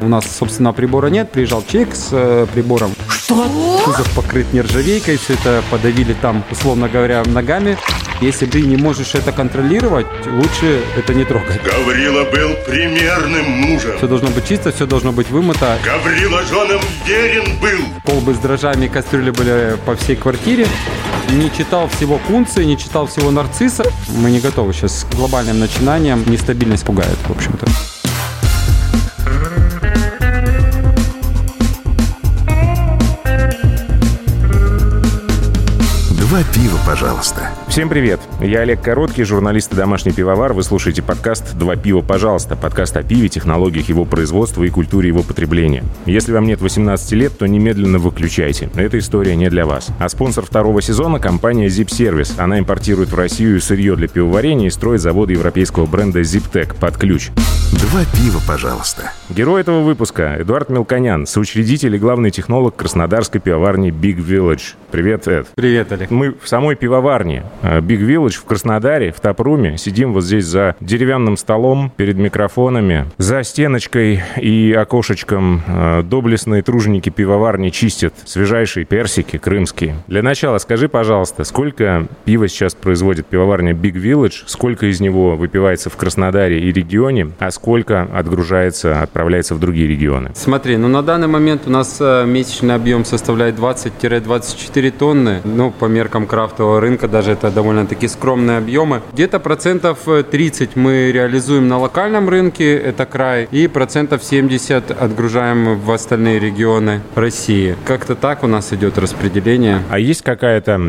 У нас, собственно, прибора нет. Приезжал человек с э, прибором. Что? Кузов покрыт нержавейкой, все это подавили там, условно говоря, ногами. Если ты не можешь это контролировать, лучше это не трогать. Гаврила был примерным мужем. Все должно быть чисто, все должно быть вымыто. Гаврила женам верен был. Колбы с дрожжами, кастрюли были по всей квартире. Не читал всего Кунца, не читал всего Нарцисса. Мы не готовы сейчас к глобальным начинаниям. Нестабильность пугает, в общем-то. Два пива, пожалуйста. Всем привет! Я Олег Короткий, журналист и домашний пивовар. Вы слушаете подкаст «Два пива, пожалуйста». Подкаст о пиве, технологиях его производства и культуре его потребления. Если вам нет 18 лет, то немедленно выключайте. Эта история не для вас. А спонсор второго сезона – компания Zip Service. Она импортирует в Россию сырье для пивоварения и строит заводы европейского бренда ZipTech под ключ. Два пива, пожалуйста. Герой этого выпуска – Эдуард Мелконян, соучредитель и главный технолог краснодарской пивоварни Big Village. Привет, Эд. Привет, Олег. Мы в самой пивоварне Big Village в Краснодаре, в Тапруме. Сидим вот здесь за деревянным столом перед микрофонами. За стеночкой и окошечком э, доблестные труженики пивоварни чистят свежайшие персики крымские. Для начала скажи, пожалуйста, сколько пива сейчас производит пивоварня Big Village, сколько из него выпивается в Краснодаре и регионе, а сколько отгружается, отправляется в другие регионы? Смотри, ну на данный момент у нас э, месячный объем составляет 20-24 тонны. Ну, по меркам крафтового рынка даже это довольно-таки скромные объемы. Где-то процентов 30 мы реализуем на локальном рынке, это край, и процентов 70 отгружаем в остальные регионы России. Как-то так у нас идет распределение. А есть какая-то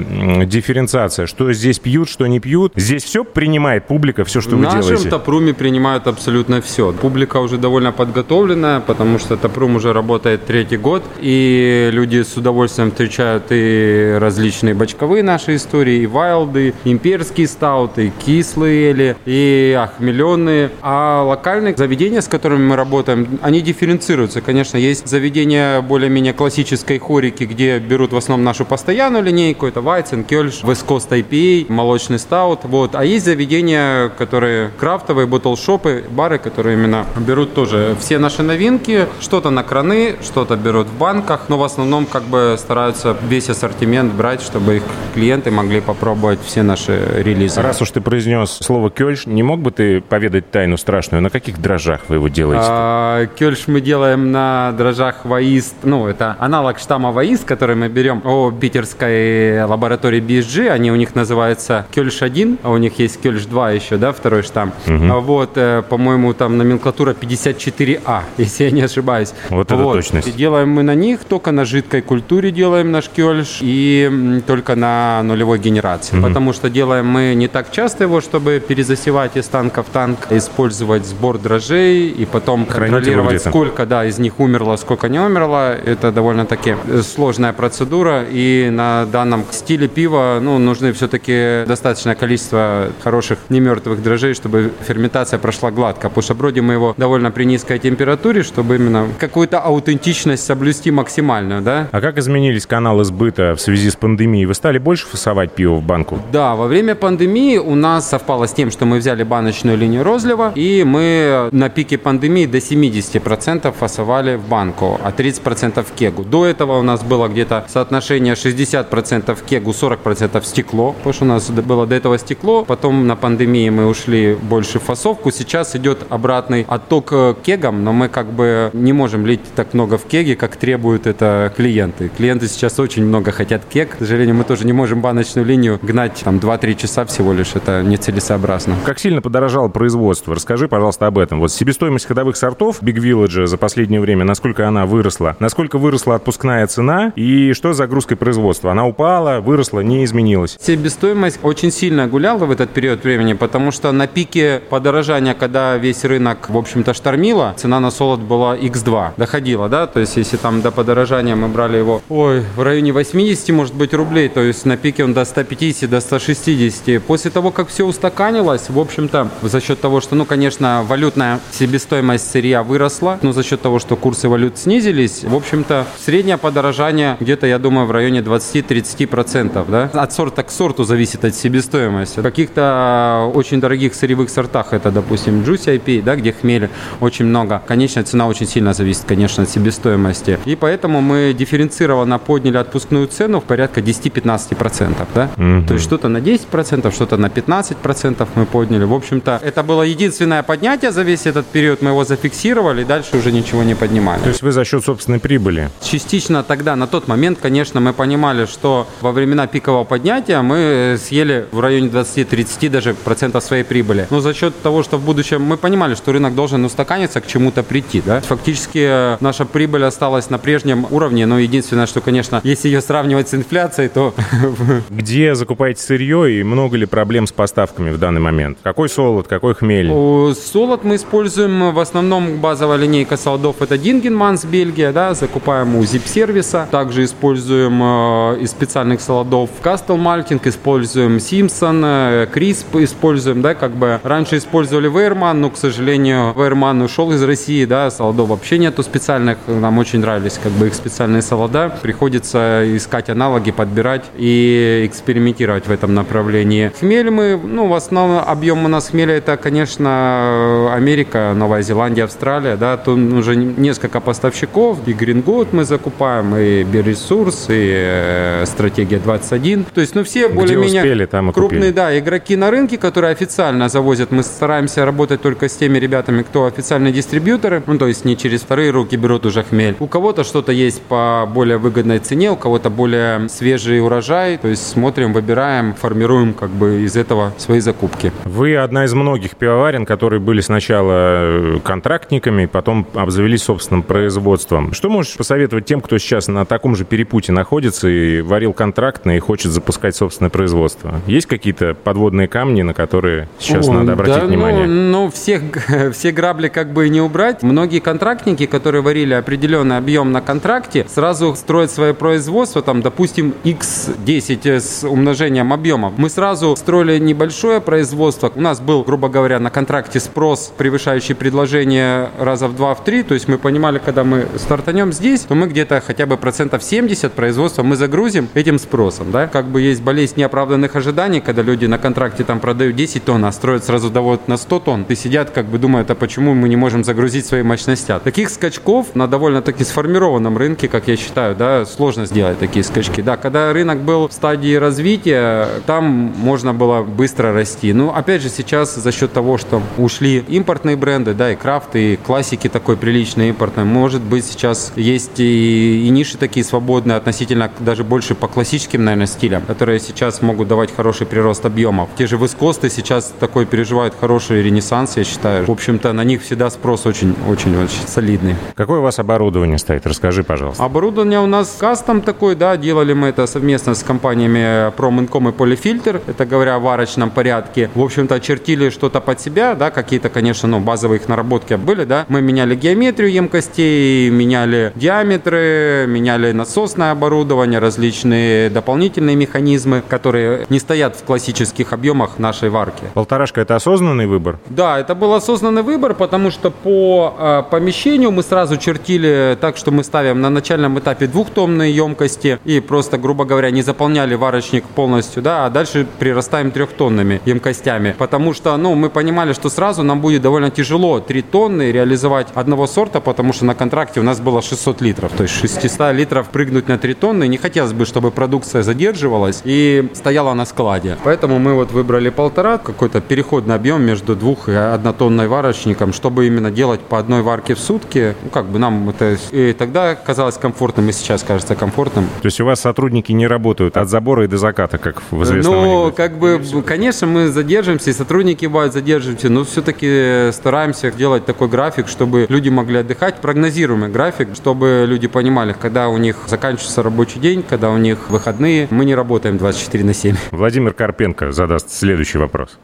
дифференциация? Что здесь пьют, что не пьют? Здесь все принимает публика, все, что в вы нашем делаете? Тапруме принимают абсолютно все. Публика уже довольно подготовленная, потому что Тапрум уже работает третий год, и люди с удовольствием встречают и различные бочковые наши истории, и вайлды, имперские стауты, кислые эли, и охмеленные. А локальные заведения, с которыми мы работаем, они дифференцируются. Конечно, есть заведения более-менее классической хорики, где берут в основном нашу постоянную линейку, это Вайцен, Кёльш, Вескост IPA, молочный стаут, вот. А есть заведения, которые крафтовые, ботлшопы, бары, которые именно берут тоже все наши новинки, что-то на краны, что-то берут в банках, но в основном как бы стараются весь ассортимент брать, чтобы их клиенты могли попробовать все наши релизы. Раз уж ты произнес слово «кёльш», не мог бы ты поведать тайну страшную? На каких дрожжах вы его делаете? А, Кёльш мы делаем на дрожжах Ваист, ну, это аналог штамма Ваист, который мы берем о питерской лаборатории BSG, они у них называются Кёльш-1, а у них есть Кёльш-2 еще, да, второй штамм. А Вот, э, по-моему, там номенклатура 54А, если я не ошибаюсь. Вот это точность. И делаем мы на них, только на жидкой культуре делаем наш Кёльш и только на нулевой генерации. Потому что делаем мы не так часто его, чтобы перезасевать из танка в танк, использовать сбор дрожжей и потом Хранить контролировать, сколько да, из них умерло, сколько не умерло. Это довольно-таки сложная процедура. И на данном стиле пива ну, нужны все-таки достаточное количество хороших немертвых дрожжей, чтобы ферментация прошла гладко. Потому что бродим мы его довольно при низкой температуре, чтобы именно какую-то аутентичность соблюсти максимальную, да? А как изменились каналы сбыта в связи с пандемией? Вы стали больше фасовать пиво в банку? Да, во время пандемии у нас совпало с тем, что мы взяли баночную линию розлива, и мы на пике пандемии до 70% фасовали в банку, а 30% в кегу. До этого у нас было где-то соотношение 60% в кегу, 40% в стекло, потому что у нас было до этого стекло, потом на пандемии мы ушли больше в фасовку, сейчас идет обратный отток э, к кегам, но мы как бы не можем лить так много в кеге, как требуют это клиенты. Клиенты сейчас очень много хотят кег, к сожалению, мы тоже не можем баночную линию гнать там 2-3 часа всего лишь, это нецелесообразно. Как сильно подорожало производство? Расскажи, пожалуйста, об этом. Вот себестоимость ходовых сортов Big Village за последнее время, насколько она выросла? Насколько выросла отпускная цена? И что с загрузкой производства? Она упала, выросла, не изменилась? Себестоимость очень сильно гуляла в этот период времени, потому что на пике подорожания, когда весь рынок, в общем-то, штормило, цена на солод была X2, доходила, да, то есть если там до подорожания мы брали его, ой, в районе 80, может быть, рублей, то есть на пике он до 150, до до 160. После того, как все устаканилось, в общем-то, за счет того, что, ну, конечно, валютная себестоимость сырья выросла, но за счет того, что курсы валют снизились, в общем-то, среднее подорожание где-то, я думаю, в районе 20-30%, да? От сорта к сорту зависит от себестоимости. В каких-то очень дорогих сырьевых сортах, это, допустим, Juicy IP, да, где хмеля очень много, конечная цена очень сильно зависит, конечно, от себестоимости. И поэтому мы дифференцированно подняли отпускную цену в порядка 10-15%, да? Mm-hmm. То есть что-то на 10%, что-то на 15% мы подняли. В общем-то, это было единственное поднятие за весь этот период, мы его зафиксировали, и дальше уже ничего не поднимали. То есть вы за счет собственной прибыли? Частично тогда, на тот момент, конечно, мы понимали, что во времена пикового поднятия мы съели в районе 20-30 даже процентов своей прибыли. Но за счет того, что в будущем мы понимали, что рынок должен устаканиться, к чему-то прийти, да? Фактически э, наша прибыль осталась на прежнем уровне, но единственное, что, конечно, если ее сравнивать с инфляцией, то... Где закупаете сырье и много ли проблем с поставками в данный момент? Какой солод, какой хмель? Солод мы используем в основном базовая линейка солодов это Дингенманс, Бельгия, да, закупаем у Zip-сервиса. Также используем э, из специальных солодов Castle Malting, используем Симпсон, Крисп используем, да, как бы раньше использовали Вейерман, но, к сожалению, Вейерман ушел из России, да, солодов вообще нету специальных, нам очень нравились как бы их специальные солода. Приходится искать аналоги, подбирать и экспериментировать в этом направлении. Хмель мы, ну, в основном объем у нас хмеля это, конечно, Америка, Новая Зеландия, Австралия, да, тут уже несколько поставщиков, и Грингот мы закупаем, и Берресурс, и э, Стратегия 21. То есть, ну, все более-менее крупные, да, игроки на рынке, которые официально завозят. Мы стараемся работать только с теми ребятами, кто официальные дистрибьюторы, ну, то есть не через вторые руки берут уже хмель. У кого-то что-то есть по более выгодной цене, у кого-то более свежий урожай, то есть смотрим, выбираем, формируем как бы из этого свои закупки. Вы одна из многих пивоварен, которые были сначала э, контрактниками, потом обзавелись собственным производством. Что можешь посоветовать тем, кто сейчас на таком же перепуте находится и варил контрактно и хочет запускать собственное производство? Есть какие-то подводные камни, на которые сейчас О, надо обратить да, внимание? Ну, ну всех, все грабли как бы не убрать. Многие контрактники, которые варили определенный объем на контракте, сразу строят свое производство, там, допустим, x10 с умножением объема. Мы сразу строили небольшое производство. У нас был, грубо говоря, на контракте спрос, превышающий предложение раза в два, в три. То есть мы понимали, когда мы стартанем здесь, то мы где-то хотя бы процентов 70 производства мы загрузим этим спросом. Да? Как бы есть болезнь неоправданных ожиданий, когда люди на контракте там продают 10 тонн, а строят сразу довод на 100 тонн. И сидят как бы думают, а почему мы не можем загрузить свои мощности. Таких скачков на довольно-таки сформированном рынке, как я считаю, да, сложно сделать такие скачки. Да, когда рынок был в стадии развития, там можно было быстро расти. Ну, опять же, сейчас за счет того, что ушли импортные бренды, да, и крафт, и классики такой приличной импортной, может быть, сейчас есть и, и ниши такие свободные относительно даже больше по классическим, наверное, стилям, которые сейчас могут давать хороший прирост объемов. Те же вискосты сейчас такой переживают хороший ренессанс, я считаю. В общем-то, на них всегда спрос очень-очень-очень солидный. Какое у вас оборудование стоит? Расскажи, пожалуйста. Оборудование у нас кастом такой, да, делали мы это совместно с компаниями Проминком и Полифильтр, это говоря о варочном порядке. В общем-то, чертили что-то под себя, да, какие-то, конечно, ну, базовые их наработки были, да. Мы меняли геометрию емкостей, меняли диаметры, меняли насосное оборудование, различные дополнительные механизмы, которые не стоят в классических объемах нашей варки. Полторашка – это осознанный выбор? Да, это был осознанный выбор, потому что по э, помещению мы сразу чертили так, что мы ставим на начальном этапе двухтомные емкости и просто, грубо говоря, не заполняли варочник полностью, да, а дальше прирастаем трехтонными емкостями, потому что, ну, мы понимали, что сразу нам будет довольно тяжело 3 тонны реализовать одного сорта, потому что на контракте у нас было 600 литров, то есть 600 литров прыгнуть на 3 тонны, не хотелось бы, чтобы продукция задерживалась и стояла на складе. Поэтому мы вот выбрали полтора, какой-то переходный объем между двух и однотонной варочником, чтобы именно делать по одной варке в сутки. Ну, как бы нам это и тогда казалось комфортным, и сейчас кажется комфортным. То есть у вас сотрудники не работают от забора и до заката, как в известном Ну, как бы, конечно, мы задержимся, и сотрудники бывают задерживаемся, но все-таки стараемся делать такой график, чтобы люди могли отдыхать, прогнозируемый график, чтобы люди понимали, когда у них заканчивается рабочий день, когда у них выходные. Мы не работаем 24 на 7. Владимир Карпенко задаст следующий вопрос.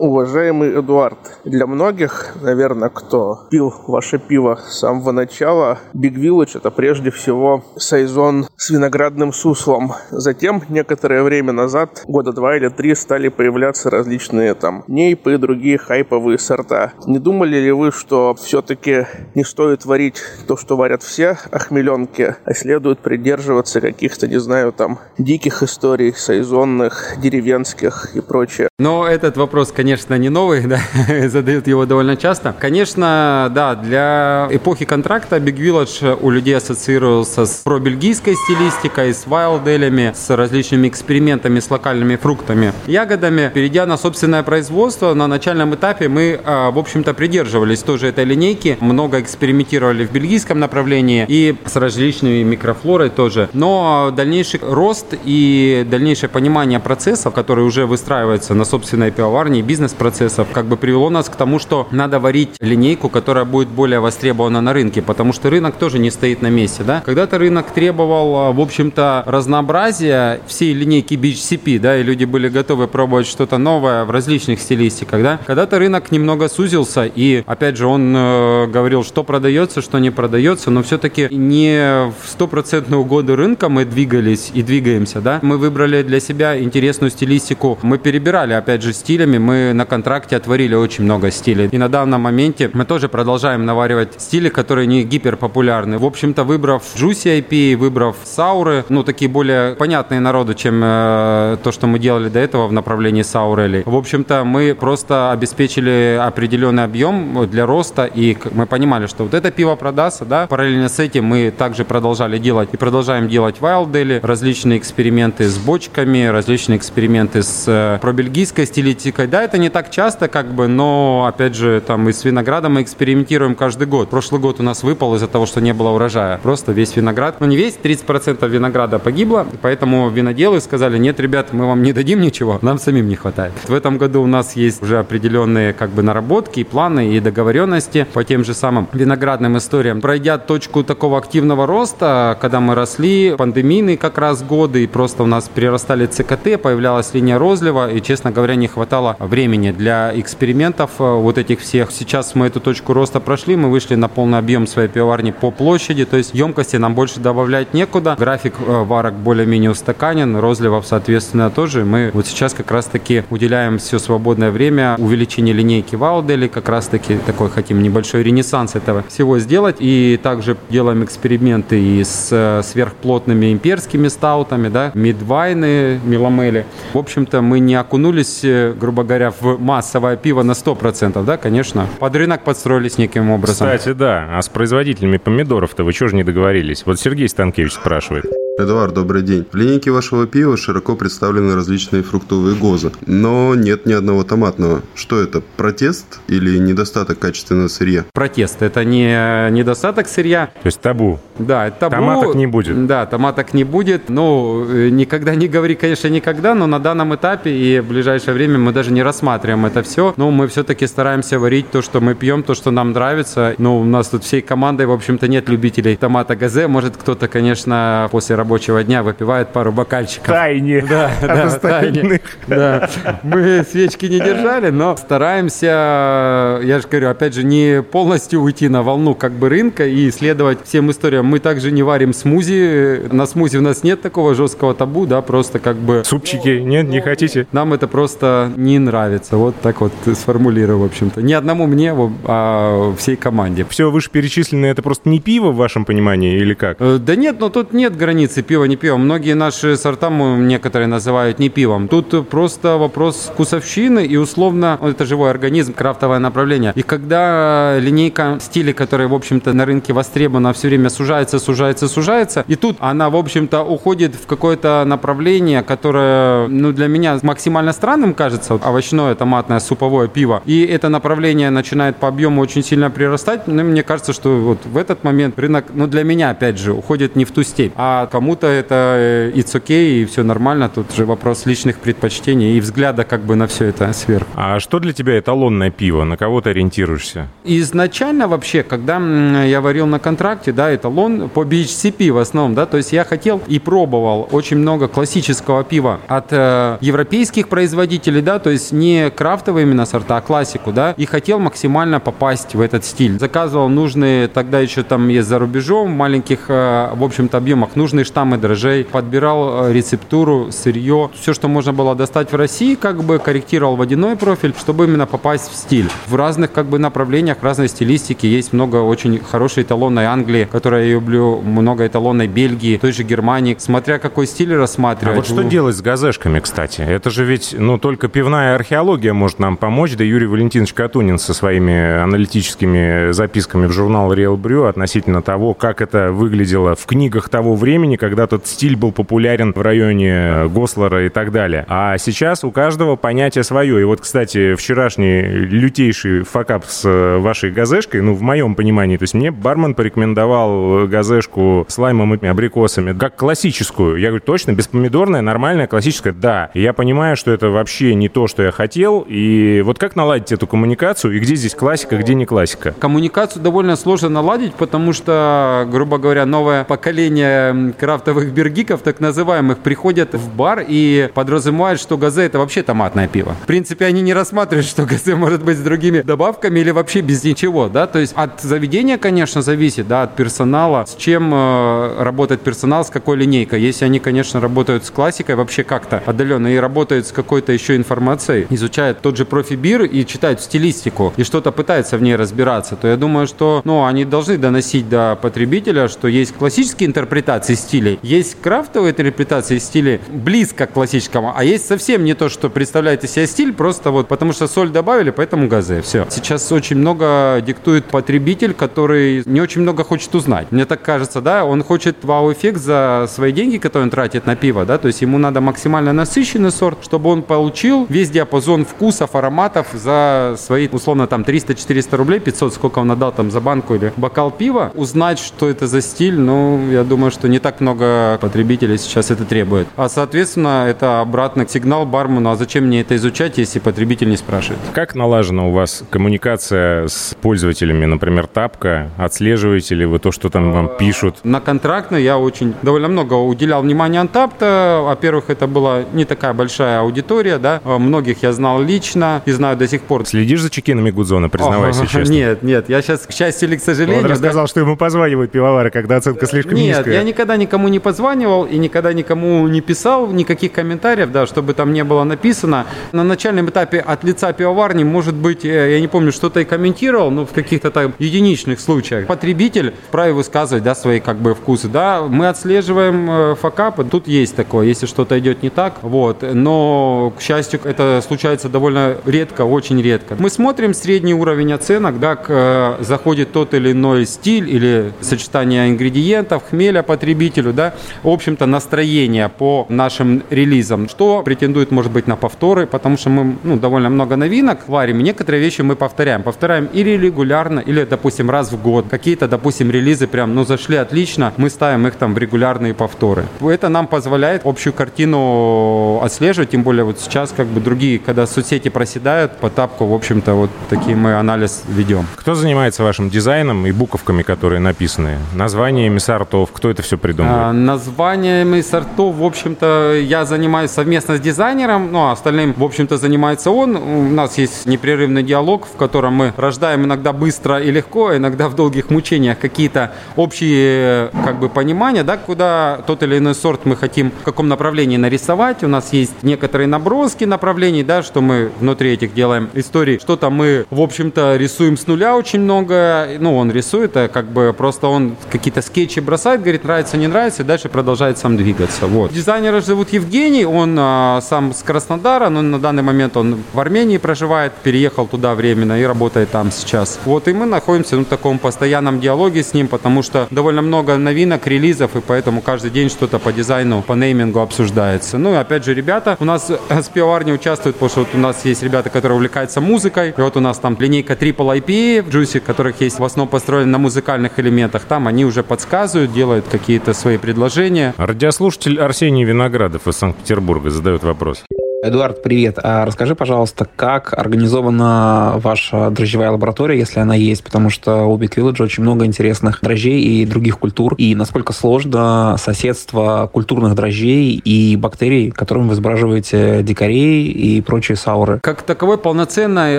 Уважаемый Эдуард, для многих, наверное, кто пил ваше пиво с самого начала, Big Village это прежде всего сайзон с виноградным суслом. Затем, некоторое время назад, года два или три, стали появляться различные там нейпы и другие хайповые сорта. Не думали ли вы, что все-таки не стоит варить то, что варят все охмеленки, а следует придерживаться каких-то, не знаю, там, диких историй, сайзонных, деревенских и прочее? Но этот вопрос, конечно, конечно, не новый, да, задают его довольно часто. Конечно, да, для эпохи контракта Big Village у людей ассоциировался с пробельгийской стилистикой, с вайлделями, с различными экспериментами с локальными фруктами, ягодами. Перейдя на собственное производство, на начальном этапе мы, а, в общем-то, придерживались тоже этой линейки, много экспериментировали в бельгийском направлении и с различными микрофлорой тоже. Но дальнейший рост и дальнейшее понимание процессов, которые уже выстраиваются на собственной пивоварне, бизнес бизнес-процессов как бы привело нас к тому, что надо варить линейку, которая будет более востребована на рынке, потому что рынок тоже не стоит на месте, да. Когда-то рынок требовал, а, в общем-то, разнообразия всей линейки BHCP, да, и люди были готовы пробовать что-то новое в различных стилистиках, да. Когда-то рынок немного сузился, и, опять же, он э, говорил, что продается, что не продается, но все-таки не в стопроцентную угоду рынка мы двигались и двигаемся, да. Мы выбрали для себя интересную стилистику, мы перебирали, опять же, стилями, мы на контракте отварили очень много стилей. И на данном моменте мы тоже продолжаем наваривать стили, которые не гиперпопулярны. В общем-то, выбрав Juicy IPA, выбрав Сауры, ну, такие более понятные народу, чем э, то, что мы делали до этого в направлении Саурели. В общем-то, мы просто обеспечили определенный объем для роста, и мы понимали, что вот это пиво продастся, да. Параллельно с этим мы также продолжали делать и продолжаем делать Wild Deli, различные эксперименты с бочками, различные эксперименты с э, пробельгийской стилистикой. Да, это не так часто, как бы, но, опять же, там и с виноградом мы экспериментируем каждый год. Прошлый год у нас выпал из-за того, что не было урожая. Просто весь виноград, ну не весь, 30% винограда погибло, поэтому виноделы сказали, нет, ребят, мы вам не дадим ничего, нам самим не хватает. В этом году у нас есть уже определенные как бы наработки, и планы, и договоренности по тем же самым виноградным историям. Пройдя точку такого активного роста, когда мы росли, пандемийные как раз годы, и просто у нас прирастали ЦКТ, появлялась линия розлива, и, честно говоря, не хватало времени времени для экспериментов э, вот этих всех. Сейчас мы эту точку роста прошли, мы вышли на полный объем своей пивоварни по площади, то есть емкости нам больше добавлять некуда. График э, варок более-менее устаканен, розливов, соответственно, тоже. Мы вот сейчас как раз-таки уделяем все свободное время увеличению линейки Ваудели, как раз-таки такой хотим небольшой ренессанс этого всего сделать. И также делаем эксперименты и с э, сверхплотными имперскими стаутами, да, мидвайны, меломели. В общем-то, мы не окунулись, грубо говоря, в массовое пиво на 100%, да, конечно. Под рынок подстроились неким образом. Кстати, да. А с производителями помидоров-то вы чего же не договорились? Вот Сергей Станкевич спрашивает. Эдуард, добрый день. В линейке вашего пива широко представлены различные фруктовые гозы, но нет ни одного томатного. Что это, протест или недостаток качественного сырья? Протест. Это не недостаток сырья. То есть табу. Да, это табу. Томаток не будет. Да, томаток не будет. Ну, э, никогда не говори, конечно, никогда, но на данном этапе и в ближайшее время мы даже не рассматриваем это все. Но мы все-таки стараемся варить то, что мы пьем, то, что нам нравится. Ну, у нас тут всей командой, в общем-то, нет любителей томата газе. Может, кто-то, конечно, после работы рабочего дня выпивает пару бокальчиков. Тайне да, от да, остальных. Да. Мы свечки не держали, но стараемся, я же говорю, опять же, не полностью уйти на волну как бы рынка и исследовать всем историям. Мы также не варим смузи. На смузи у нас нет такого жесткого табу, да, просто как бы... Супчики нет, не хотите? Нам это просто не нравится. Вот так вот сформулирую, в общем-то. Не одному мне, а всей команде. Все вышеперечисленное это просто не пиво в вашем понимании или как? Э, да нет, но тут нет границы разницы пиво, не пиво. Многие наши сорта некоторые называют не пивом. Тут просто вопрос вкусовщины и условно, это живой организм, крафтовое направление. И когда линейка стилей, которая, в общем-то, на рынке востребована, все время сужается, сужается, сужается, и тут она, в общем-то, уходит в какое-то направление, которое, ну, для меня максимально странным кажется, овощное, томатное, суповое пиво. И это направление начинает по объему очень сильно прирастать. Ну, мне кажется, что вот в этот момент рынок, ну, для меня, опять же, уходит не в ту степь. А кому кому-то это э, it's okay, и все нормально. Тут же вопрос личных предпочтений и взгляда как бы на все это сверху. А что для тебя эталонное пиво? На кого ты ориентируешься? Изначально вообще, когда я варил на контракте, да, эталон по BHCP в основном, да, то есть я хотел и пробовал очень много классического пива от э, европейских производителей, да, то есть не крафтовые именно сорта, а классику, да, и хотел максимально попасть в этот стиль. Заказывал нужные, тогда еще там есть за рубежом, в маленьких, э, в общем-то, объемах, нужные штаммы дрожжей, подбирал э, рецептуру, сырье, все, что можно было достать в России, как бы корректировал водяной профиль, чтобы именно попасть в стиль. В разных как бы направлениях, разной стилистики есть много очень хорошей эталонной Англии, которую я люблю, много эталонной Бельгии, той же Германии, смотря какой стиль А рассматривать. вот что делать с газешками, кстати? Это же ведь, ну, только пивная археология может нам помочь, да Юрий Валентинович Катунин со своими аналитическими записками в журнал Real Brew относительно того, как это выглядело в книгах того времени, когда тот стиль был популярен в районе Гослера и так далее. А сейчас у каждого понятие свое. И вот, кстати, вчерашний лютейший факап с э, вашей газешкой, ну, в моем понимании, то есть мне бармен порекомендовал газешку с лаймом и абрикосами как классическую. Я говорю, точно, беспомидорная, нормальная, классическая? Да. И я понимаю, что это вообще не то, что я хотел. И вот как наладить эту коммуникацию? И где здесь классика, где не классика? Коммуникацию довольно сложно наладить, потому что, грубо говоря, новое поколение крафтовых бергиков, так называемых, приходят в бар и подразумевают, что газе это вообще томатное пиво. В принципе, они не рассматривают, что газе может быть с другими добавками или вообще без ничего, да, то есть от заведения, конечно, зависит, да, от персонала, с чем э, работает персонал, с какой линейкой. Если они, конечно, работают с классикой вообще как-то отдаленно и работают с какой-то еще информацией, изучают тот же профибир и читают стилистику и что-то пытаются в ней разбираться, то я думаю, что, ну, они должны доносить до потребителя, что есть классические интерпретации стилей, есть крафтовые интерпретации стилей близко к классическому, а есть совсем не то, что представляет из себя стиль, просто вот потому что соль добавили, поэтому газы. Все. Сейчас очень много диктует потребитель, который не очень много хочет узнать. Мне так кажется, да, он хочет вау-эффект за свои деньги, которые он тратит на пиво, да, то есть ему надо максимально насыщенный сорт, чтобы он получил весь диапазон вкусов, ароматов за свои, условно, там 300-400 рублей, 500, сколько он отдал там за банку или бокал пива. Узнать, что это за стиль, ну, я думаю, что не так много потребителей сейчас это требует. А, соответственно, это обратный сигнал бармену, а зачем мне это изучать, если потребитель не спрашивает? Как налажена у вас коммуникация с пользователями, например, тапка? Отслеживаете ли вы то, что там вам пишут? На контрактной я очень довольно много уделял внимания Антапта. Во-первых, это была не такая большая аудитория, да. Многих я знал лично и знаю до сих пор. Следишь за чекинами Гудзона, признавайся О, честно? Нет, нет, я сейчас, к счастью или к сожалению... Он да, рассказал, что ему позванивают пивовары, когда оценка слишком Нет, низкая. я никогда никому не позванивал и никогда никому не писал никаких комментариев, да, чтобы там не было написано. На начальном этапе от лица пивоварни, может быть, э, я не помню, что-то и комментировал, но в каких-то там единичных случаях. Потребитель вправе высказывать, да, свои как бы вкусы, да. Мы отслеживаем э, факапы, тут есть такое, если что-то идет не так, вот. Но, к счастью, это случается довольно редко, очень редко. Мы смотрим средний уровень оценок, да, э, заходит тот или иной стиль или сочетание ингредиентов, хмеля потребителю, да, в общем-то, настроение по нашим релизам, что претендует, может быть, на повторы, потому что мы ну, довольно много новинок варим, некоторые вещи мы повторяем. Повторяем или регулярно, или, допустим, раз в год. Какие-то, допустим, релизы прям, ну, зашли отлично, мы ставим их там в регулярные повторы. Это нам позволяет общую картину отслеживать, тем более вот сейчас как бы другие, когда соцсети проседают, по тапку, в общем-то, вот такие мы анализ ведем. Кто занимается вашим дизайном и буковками, которые написаны? Названиями сортов? Кто это все А, названиями сортов, в общем-то, я занимаюсь совместно с дизайнером, ну, а остальным, в общем-то, занимается он. У нас есть непрерывный диалог, в котором мы рождаем иногда быстро и легко, иногда в долгих мучениях какие-то общие, как бы, понимания, да, куда тот или иной сорт мы хотим, в каком направлении нарисовать. У нас есть некоторые наброски направлений, да, что мы внутри этих делаем историй. Что-то мы, в общем-то, рисуем с нуля очень много. Ну, он рисует, а как бы просто он какие-то скетчи бросает, говорит, нравится, не нравится, и дальше продолжает сам двигаться. Вот. Дизайнера зовут Евгений, он а, сам с Краснодара, но на данный момент он в Армении проживает, переехал туда временно и работает там сейчас. Вот, и мы находимся ну, в таком постоянном диалоге с ним, потому что довольно много новинок, релизов, и поэтому каждый день что-то по дизайну, по неймингу обсуждается. Ну и опять же, ребята у нас с пивоварни участвуют, потому что вот у нас есть ребята, которые увлекаются музыкой, и вот у нас там линейка Triple IP Juicy, которых есть в основном построены на музыкальных элементах, там они уже подсказывают, делают какие-то свои свои предложения. Радиослушатель Арсений Виноградов из Санкт-Петербурга задает вопрос. Эдуард, привет. А расскажи, пожалуйста, как организована ваша дрожжевая лаборатория, если она есть, потому что у Big Village очень много интересных дрожжей и других культур, и насколько сложно соседство культурных дрожжей и бактерий, которым вы изображиваете дикарей и прочие сауры. Как таковой полноценной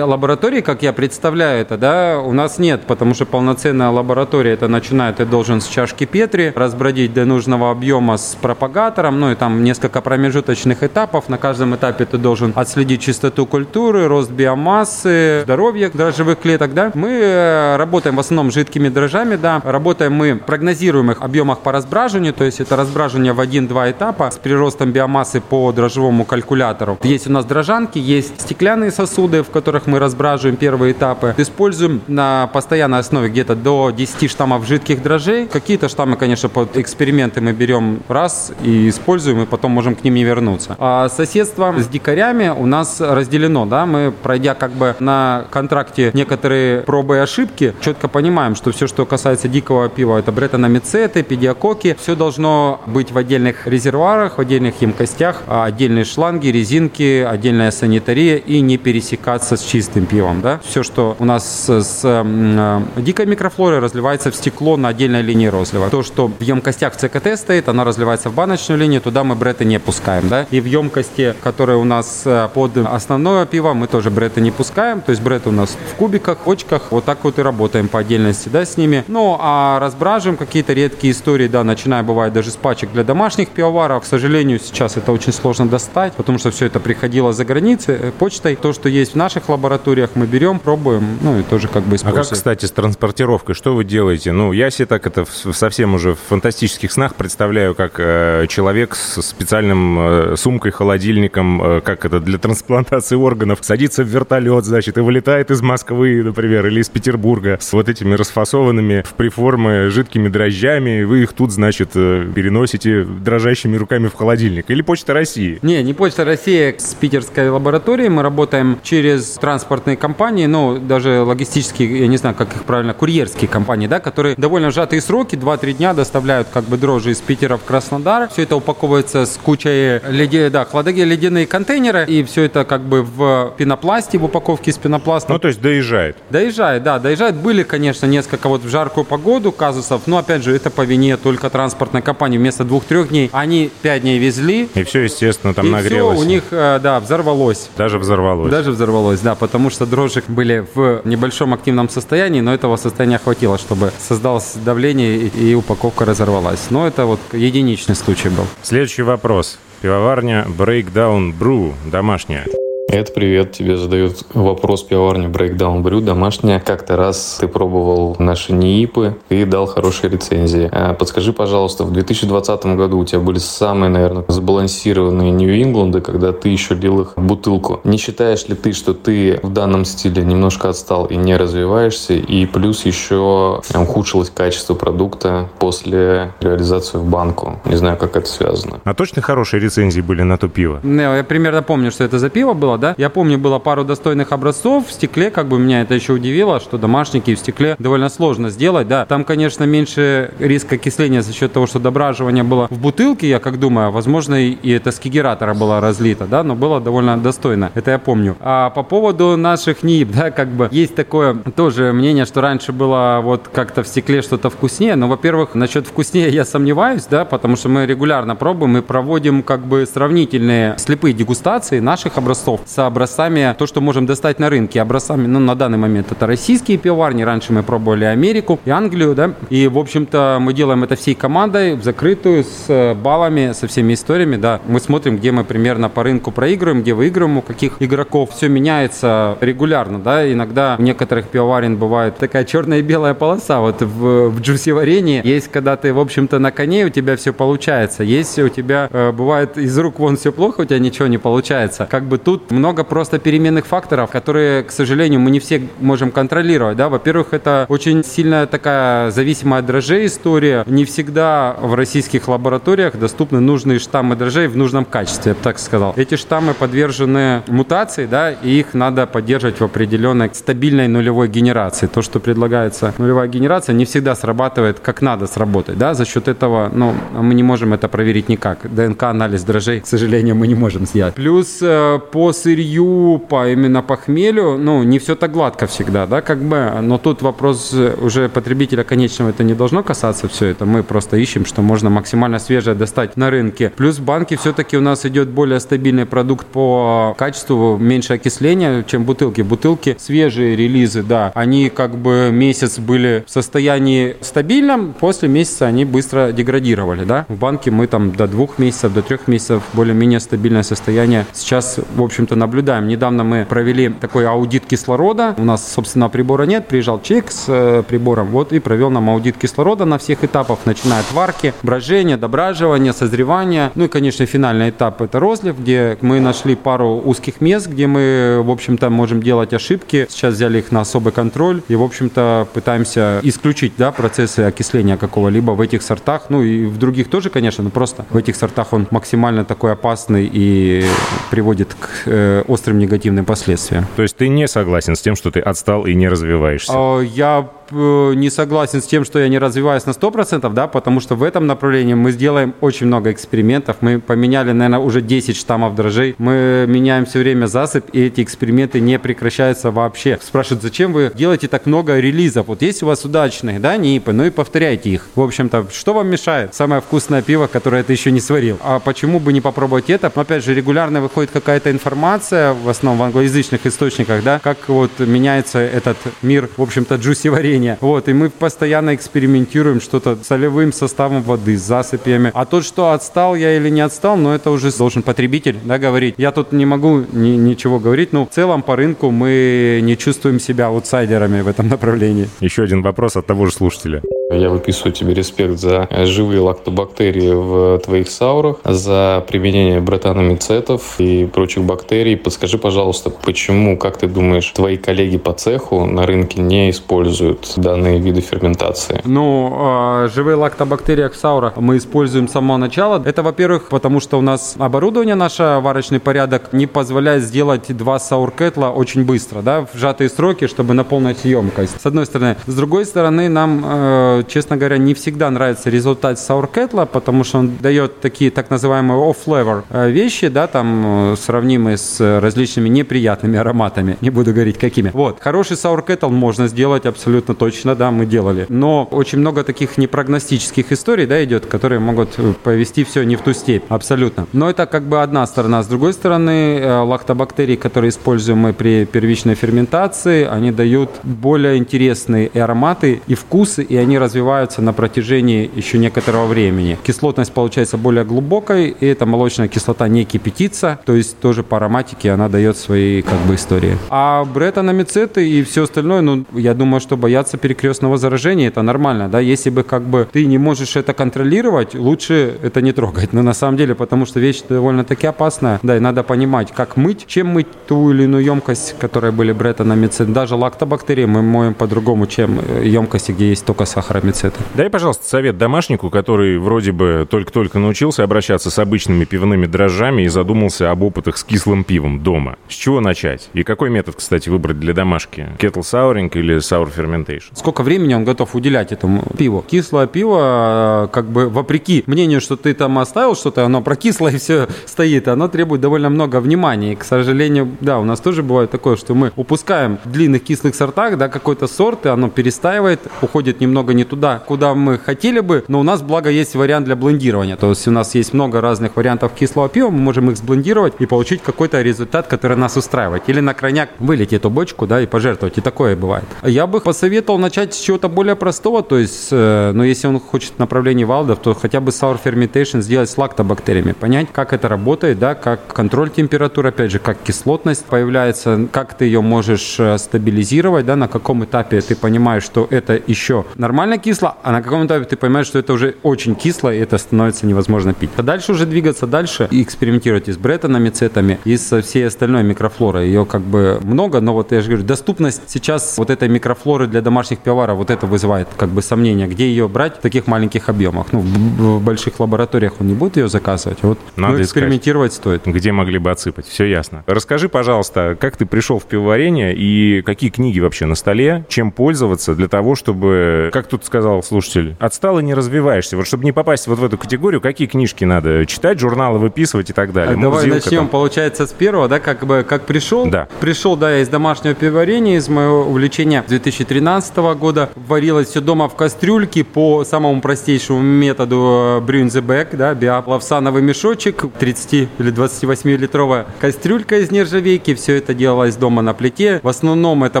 лаборатории, как я представляю это, да, у нас нет, потому что полноценная лаборатория, это начинает, ты должен с чашки Петри разбродить до нужного объема с пропагатором, ну и там несколько промежуточных этапов, на каждом этапе этапе ты должен отследить чистоту культуры, рост биомассы, здоровье дрожжевых клеток, да. Мы э, работаем в основном жидкими дрожжами, да. Работаем мы в прогнозируемых объемах по разбраживанию, то есть это разбраживание в 1-2 этапа с приростом биомассы по дрожжевому калькулятору. Есть у нас дрожжанки, есть стеклянные сосуды, в которых мы разбраживаем первые этапы. Используем на постоянной основе где-то до 10 штаммов жидких дрожжей. Какие-то штаммы, конечно, под эксперименты мы берем раз и используем, и потом можем к ним не вернуться. А соседство с дикарями у нас разделено, да, мы, пройдя как бы на контракте некоторые пробы и ошибки, четко понимаем, что все, что касается дикого пива, это бретономицеты, педиакоки, все должно быть в отдельных резервуарах, в отдельных емкостях, а отдельные шланги, резинки, отдельная санитария и не пересекаться с чистым пивом, да. Все, что у нас с э, дикой микрофлорой разливается в стекло на отдельной линии розлива. То, что в емкостях в ЦКТ стоит, оно разливается в баночную линию, туда мы бреты не пускаем, да. И в емкости, которые которые у нас э, под основное пиво, мы тоже бреты не пускаем. То есть брет у нас в кубиках, очках. Вот так вот и работаем по отдельности, да, с ними. Ну, а разбраживаем какие-то редкие истории, да, начиная бывает даже с пачек для домашних пивоваров. К сожалению, сейчас это очень сложно достать, потому что все это приходило за границей э, почтой. То, что есть в наших лабораториях, мы берем, пробуем, ну и тоже как бы используем. А как, кстати, с транспортировкой? Что вы делаете? Ну, я себе так это совсем уже в фантастических снах представляю, как э, человек с специальным э, сумкой, холодильником, Э, как это, для трансплантации органов, садится в вертолет, значит, и вылетает из Москвы, например, или из Петербурга с вот этими расфасованными в приформы жидкими дрожжами, вы их тут, значит, э, переносите дрожащими руками в холодильник. Или Почта России? Не, не Почта России, с питерской лабораторией мы работаем через транспортные компании, ну, даже логистические, я не знаю, как их правильно, курьерские компании, да, которые довольно сжатые сроки, 2-3 дня доставляют как бы дрожжи из Питера в Краснодар. Все это упаковывается с кучей леди, да, хладоги, ледяные контейнеры, и все это как бы в пенопласте, в упаковке из пенопласта. Ну, то есть доезжает. Доезжает, да, доезжает. Были, конечно, несколько вот в жаркую погоду казусов, но, опять же, это по вине только транспортной компании. Вместо двух-трех дней они пять дней везли. И все, естественно, там и нагрелось. все у них, э, да, взорвалось. Даже взорвалось. Даже взорвалось, да, потому что дрожжи были в небольшом активном состоянии, но этого состояния хватило, чтобы создалось давление и упаковка разорвалась. Но это вот единичный случай был. Следующий вопрос. Пивоварня Breakdown Brew домашняя. Это привет, тебе задают вопрос пивоварня Breakdown Brew, домашняя. Как-то раз ты пробовал наши НИИПы и дал хорошие рецензии. А подскажи, пожалуйста, в 2020 году у тебя были самые, наверное, сбалансированные Нью-Ингланды, когда ты еще лил их в бутылку. Не считаешь ли ты, что ты в данном стиле немножко отстал и не развиваешься, и плюс еще ухудшилось качество продукта после реализации в банку? Не знаю, как это связано. А точно хорошие рецензии были на то пиво? Не, я примерно помню, что это за пиво было, да. Я помню, было пару достойных образцов в стекле, как бы меня это еще удивило, что домашники в стекле довольно сложно сделать, да. Там, конечно, меньше риска окисления за счет того, что дображивание было в бутылке, я как думаю, возможно, и это с кигератора было разлито, да, но было довольно достойно. Это я помню. А по поводу наших НИП, да, как бы есть такое тоже мнение, что раньше было вот как-то в стекле что-то вкуснее, но, во-первых, насчет вкуснее я сомневаюсь, да, потому что мы регулярно пробуем и проводим как бы сравнительные слепые дегустации наших образцов с образцами, то, что можем достать на рынке, образцами, ну, на данный момент это российские пивоварни, раньше мы пробовали Америку и Англию, да, и, в общем-то, мы делаем это всей командой, в закрытую, с э, баллами, со всеми историями, да, мы смотрим, где мы примерно по рынку проигрываем, где выигрываем, у каких игроков, все меняется регулярно, да, иногда у некоторых пивоварен бывает такая черная и белая полоса, вот в, в джуси варенье есть, когда ты, в общем-то, на коне, у тебя все получается, есть у тебя, э, бывает, из рук вон все плохо, у тебя ничего не получается, как бы тут много просто переменных факторов, которые, к сожалению, мы не все можем контролировать. Да? Во-первых, это очень сильная такая зависимая от дрожжей история. Не всегда в российских лабораториях доступны нужные штаммы дрожжей в нужном качестве, я бы так сказал. Эти штаммы подвержены мутации, да, и их надо поддерживать в определенной стабильной нулевой генерации. То, что предлагается нулевая генерация, не всегда срабатывает как надо сработать. Да? За счет этого ну, мы не можем это проверить никак. ДНК-анализ дрожжей, к сожалению, мы не можем сделать. Плюс э, по сырью, по именно по хмелю, ну, не все так гладко всегда, да, как бы, но тут вопрос уже потребителя конечного это не должно касаться все это. Мы просто ищем, что можно максимально свежее достать на рынке. Плюс в банке все-таки у нас идет более стабильный продукт по качеству, меньше окисления, чем бутылки. Бутылки свежие релизы, да, они как бы месяц были в состоянии стабильном, после месяца они быстро деградировали, да. В банке мы там до двух месяцев, до трех месяцев более-менее стабильное состояние сейчас, в общем-то, наблюдаем. Недавно мы провели такой аудит кислорода. У нас, собственно, прибора нет. Приезжал человек с э, прибором, вот, и провел нам аудит кислорода на всех этапах, начиная от варки, брожения, дображивания, созревания. Ну и, конечно, финальный этап – это розлив, где мы нашли пару узких мест, где мы, в общем-то, можем делать ошибки. Сейчас взяли их на особый контроль и, в общем-то, пытаемся исключить да, процессы окисления какого-либо в этих сортах. Ну и в других тоже, конечно, но просто в этих сортах он максимально такой опасный и приводит к э, острым негативным последствиям. То есть ты не согласен с тем, что ты отстал и не развиваешься? А, я Э, не согласен с тем, что я не развиваюсь на 100%, да, потому что в этом направлении мы сделаем очень много экспериментов. Мы поменяли, наверное, уже 10 штаммов дрожжей. Мы меняем все время засыпь, и эти эксперименты не прекращаются вообще. Спрашивают, зачем вы делаете так много релизов? Вот есть у вас удачные, да, НИПы, ну и повторяйте их. В общем-то, что вам мешает? Самое вкусное пиво, которое ты еще не сварил. А почему бы не попробовать это? Но, опять же, регулярно выходит какая-то информация, в основном в англоязычных источниках, да, как вот меняется этот мир, в общем-то, джуси варенья. Вот, и мы постоянно экспериментируем что-то с солевым составом воды, с засыпями. А то, что отстал я или не отстал, но это уже должен потребитель да, говорить. Я тут не могу ни, ничего говорить, но в целом по рынку мы не чувствуем себя аутсайдерами в этом направлении. Еще один вопрос от того же слушателя. Я выписываю тебе респект за живые лактобактерии в твоих саурах, за применение братаномицетов и прочих бактерий. Подскажи, пожалуйста, почему, как ты думаешь, твои коллеги по цеху на рынке не используют данные виды ферментации? Ну, а, живые лактобактерии в саурах мы используем с самого начала. Это, во-первых, потому что у нас оборудование, наш варочный порядок не позволяет сделать два сауркетла очень быстро, да, в сжатые сроки, чтобы наполнить емкость. С одной стороны. С другой стороны, нам э, честно говоря, не всегда нравится результат Sour потому что он дает такие так называемые off-flavor э, вещи, да, там э, сравнимые с различными неприятными ароматами. Не буду говорить какими. Вот. Хороший Sour можно сделать абсолютно точно, да, мы делали. Но очень много таких непрогностических историй, да, идет, которые могут э, повести все не в ту степь. Абсолютно. Но это как бы одна сторона. С другой стороны, лактобактерии, которые используем мы при первичной ферментации, они дают более интересные и ароматы, и вкусы, и они развиваются на протяжении еще некоторого времени. Кислотность получается более глубокой, и эта молочная кислота не кипятится, то есть тоже по ароматике она дает свои как бы истории. А бретономицеты и все остальное, ну, я думаю, что бояться перекрестного заражения это нормально, да, если бы как бы ты не можешь это контролировать, лучше это не трогать, но на самом деле, потому что вещь довольно-таки опасная, да, и надо понимать, как мыть, чем мыть ту или иную емкость, которая были бретономицеты, даже лактобактерии мы моем по-другому, чем емкости, где есть только сахаромицеты. Дай, пожалуйста, совет домашнику, который вроде бы только-только научился обращаться с обычными пивными дрожжами и задумался об опытах с кислым пивом дома. С чего начать? И какой метод, кстати, выбрать для домашки? Kettle souring или sour fermentation? Сколько времени он готов уделять этому пиву? Кислое пиво, как бы вопреки мнению, что ты там оставил что-то, оно прокисло и все стоит, оно требует довольно много внимания. И, к сожалению, да, у нас тоже бывает такое, что мы упускаем в длинных кислых сортах, да, какой-то сорт, и оно перестаивает, уходит немного не туда, куда мы хотели бы, но у нас, благо, есть вариант для блендирования. То есть у нас есть много разных вариантов кислого пива, мы можем их сблендировать и получить какой-то результат, который нас устраивает. Или на крайняк вылить эту бочку, да, и пожертвовать. И такое бывает. Я бы посоветовал начать с чего-то более простого, то есть, э, ну, если он хочет в направлении валдов, то хотя бы sour fermentation сделать с лактобактериями, понять, как это работает, да, как контроль температуры, опять же, как кислотность появляется, как ты ее можешь э, стабилизировать, да, на каком этапе ты понимаешь, что это еще нормально нормально кисло, а на каком этапе ты понимаешь, что это уже очень кисло, и это становится невозможно пить. А дальше уже двигаться дальше и экспериментировать и с бретонами, цетами, и со всей остальной микрофлорой. Ее как бы много, но вот я же говорю, доступность сейчас вот этой микрофлоры для домашних пивоваров, вот это вызывает как бы сомнения, где ее брать в таких маленьких объемах. Ну, в, больших лабораториях он не будет ее заказывать, вот Надо ну, экспериментировать стоит. Где могли бы отсыпать, все ясно. Расскажи, пожалуйста, как ты пришел в пивоварение и какие книги вообще на столе, чем пользоваться для того, чтобы, как тут сказал слушатель, отстал и не развиваешься. Вот чтобы не попасть вот в эту категорию, какие книжки надо читать, журналы выписывать и так далее. А, давай начнем, там. получается, с первого, да, как бы, как пришел. Да. Пришел, да, я из домашнего пивоварения, из моего увлечения 2013 года. Варилось все дома в кастрюльке по самому простейшему методу the Bag, да, биоплавсановый мешочек, 30 или 28-литровая кастрюлька из нержавейки. Все это делалось дома на плите. В основном это